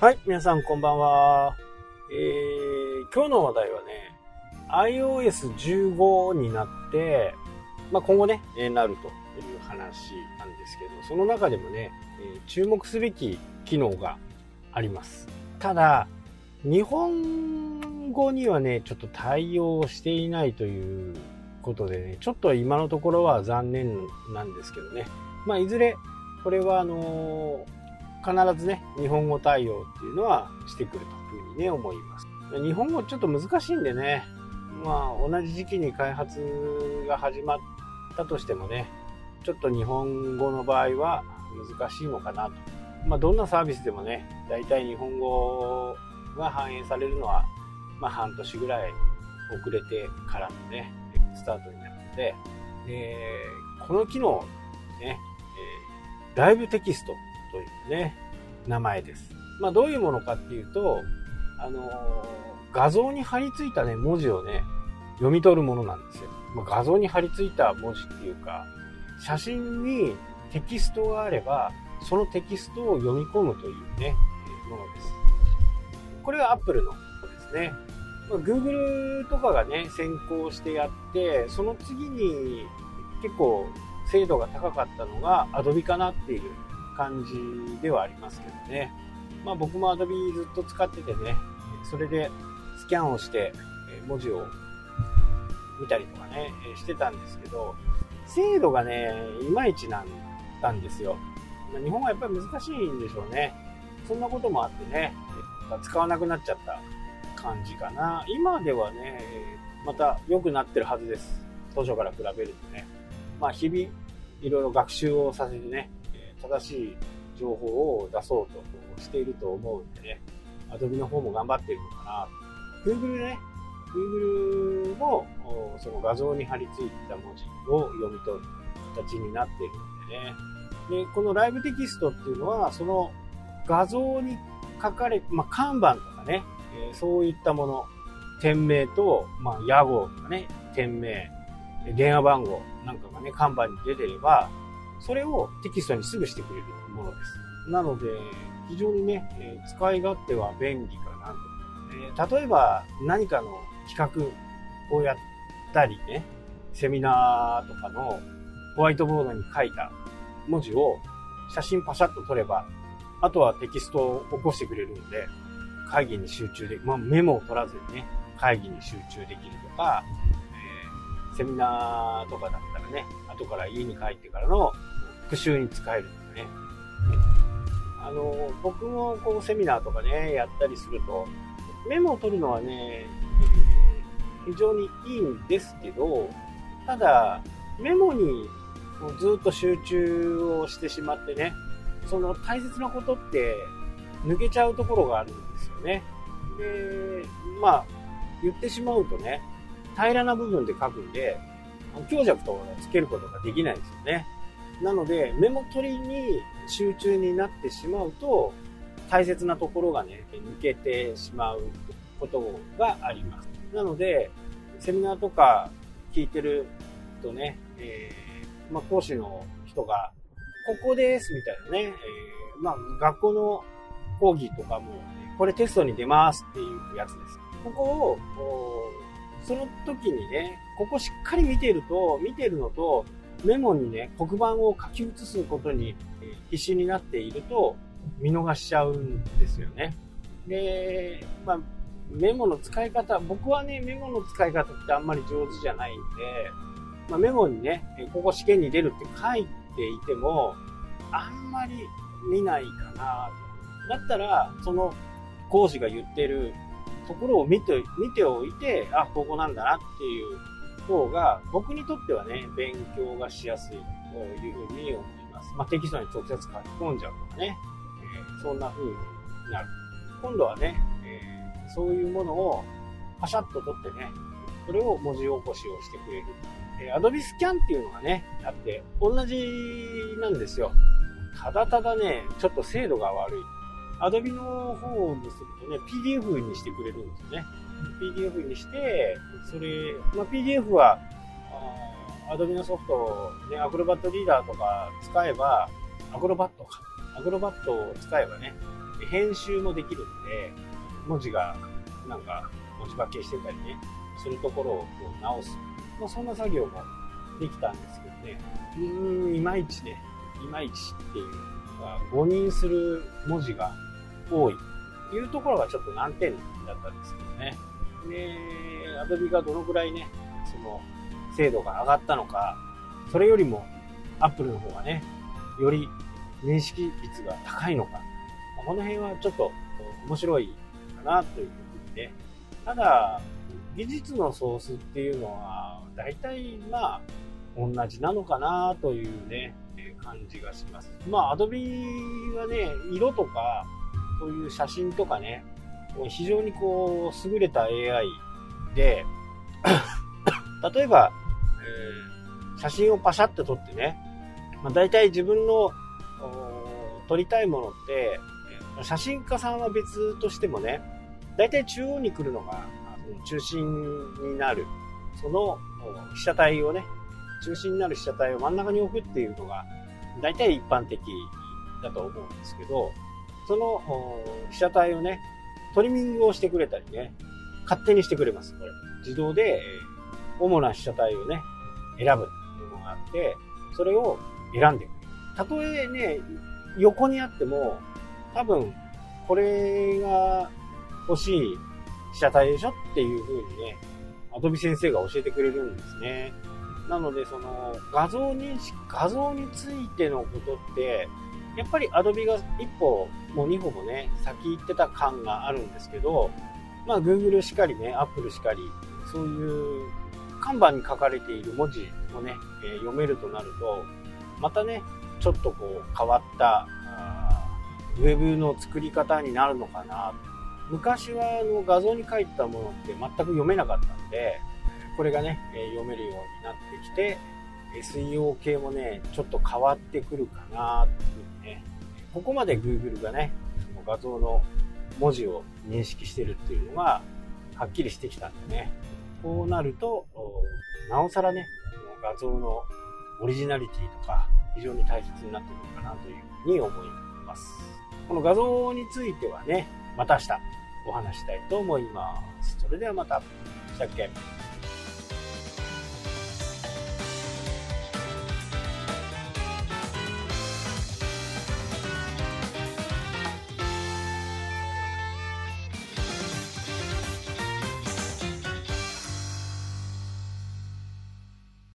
はい、皆さんこんばんは。えー、今日の話題はね、iOS15 になって、まあ、今後ね、えなるという話なんですけど、その中でもね、え注目すべき機能があります。ただ、日本語にはね、ちょっと対応していないということでね、ちょっと今のところは残念なんですけどね。まあ、いずれ、これはあのー必ずね、日本語対応っていうのはしてくるというふうにね、思います。日本語ちょっと難しいんでね、まあ、同じ時期に開発が始まったとしてもね、ちょっと日本語の場合は難しいのかなと。まあ、どんなサービスでもね、大体日本語が反映されるのは、まあ、半年ぐらい遅れてからのね、スタートになるので、でこの機能ね、えーライブテキストというね、名前です。まあ、どういうものかっていうと、あのー画像に貼り付いたね、文字をね、読み取るものなんですよ。まあ、画像に貼り付いた文字っていうか、写真にテキストがあれば、そのテキストを読み込むというね、ものです。これが Apple のことですね。まあ Google とかがね、先行してやって、その次に結構精度が高かったのが Adobe かなっていう感じではありますけどね。まあ僕も Adobe ずっと使っててね、それでスキャンをして文字を見たりとかね、してたんですけど、精度がね、いまいちなんだんですよ。日本はやっぱり難しいんでしょうね。そんなこともあってね、使わなくなっちゃった感じかな。今ではね、また良くなってるはずです。当初から比べるとね。まあ日々、いろいろ学習をさせてね、正しい情報を出そうとしていると思うんでね、Adobe の方も頑張っているのかな。Google ね、Google もその画像に貼り付いた文字を読み取る形になっているのでね。で、このライブテキストっていうのは、その画像に書かれ、まあ、看板とかね、えーそういったもの、店名と、まあ、屋号とかね、店名、電話番号なんかがね、看板に出てれば、それをテキストにすぐしてくれるものです。なので、非常にね、え使い勝手は便利かなと。え例えば何かの企画をやったりね、セミナーとかのホワイトボードに書いた文字を写真パシャッと撮れば、あとはテキストを起こしてくれるので、会議に集中で、まあ、メモを取らずにね、会議に集中できるとか、えーセミナーとかだったらね、後から家に帰ってからの復習に使えるとかね。あの、僕もこうセミナーとかね、やったりすると、メモを取るのはね、非常にいいんですけど、ただ、メモにずっと集中をしてしまってね、その大切なことって抜けちゃうところがあるんですよね。で、まあ、言ってしまうとね、平らな部分で書くんで、強弱とかつけることができないですよね。なので、メモ取りに集中になってしまうと、大切なところがね、抜けてしまうことがあります。なので、セミナーとか聞いてるとね、えーまあ、講師の人が、ここですみたいなね、えーまあ、学校の講義とかも、これテストに出ますっていうやつです。ここを、その時にね、ここしっかり見てると、見てるのと、メモにね、黒板を書き写すことに必死になっていると、見逃しちゃうんですよね。で、まあ、メモの使い方、僕はね、メモの使い方ってあんまり上手じゃないんで、まあ、メモにね、ここ試験に出るって書いていても、あんまり見ないかなと。だったら、その講師が言ってるところを見て、見ておいて、あ、ここなんだなっていう方が、僕にとってはね、勉強がしやすいというふうに思います。まあ、テキストに直接書き込んじゃうとかね、えーそんな風になる。今度はね、えーそういうものをパシャッと取ってね、それを文字起こしをしてくれる。えー、Adobe Scan っていうのがね、あって、同じなんですよ。ただただね、ちょっと精度が悪い。Adobe の方にするとね、PDF にしてくれるんですよね。PDF にして、それ、まあ、PDF は、あー Adobe のソフト、ね、アクロバットリーダーとか使えば、アクロバットか。アクロバットを使えばね、編集もできるんで、文字がなんか文字化けしてたりね、するところをこう直す。まあ、そんな作業もできたんですけどね、うーん、いまいちね、いまいちっていうか、誤認する文字が多いというところがちょっと難点だったんですけどね。で、Adobe がどのくらいね、その精度が上がったのか、それよりも Apple の方がね、より認識率が高いのか、この辺はちょっと面白いかなというふうにね。ただ、技術のソースっていうのは、大体まあ、同じなのかなというね、感じがします。まあ、Adobe はね、色とか、そういう写真とかね、非常にこう、優れた AI で、例えば、えー、写真をパシャって撮ってね、まあ、大体自分の撮りたいものって、写真家さんは別としてもね、大体中央に来るのが中心になる、その被写体をね、中心になる被写体を真ん中に置くっていうのが、大体一般的だと思うんですけど、その被写体をね、トリミングをしてくれたりね、勝手にしてくれます、これ。自動で、主な被写体をね、選ぶっていうのがあって、それを選んでくる。たとえね、横にあっても、多分、これが欲しい被写体でしょっていう風にね、アドビ先生が教えてくれるんですね。なので、その、画像認識、画像についてのことって、やっぱり Adobe が一歩も二歩もね、先行ってた感があるんですけど、まあ Google しかりね、Apple しかり、そういう看板に書かれている文字をね、え、読めるとなると、またね、ちょっとこう変わったウェブの作り方になるのかな。昔はあの画像に書いたものって全く読めなかったんで、これがね、え、読めるようになってきて、SEO 系もね、ちょっと変わってくるかなっていうふうにね、ここまで Google がね、その画像の文字を認識してるっていうのが、はっきりしてきたんでね、こうなると、なおさらね、この画像のオリジナリティとか、非常に大切になってくるかなというふうに思います。この画像についてはね、また明日お話したいと思います。それではまた。したっけ？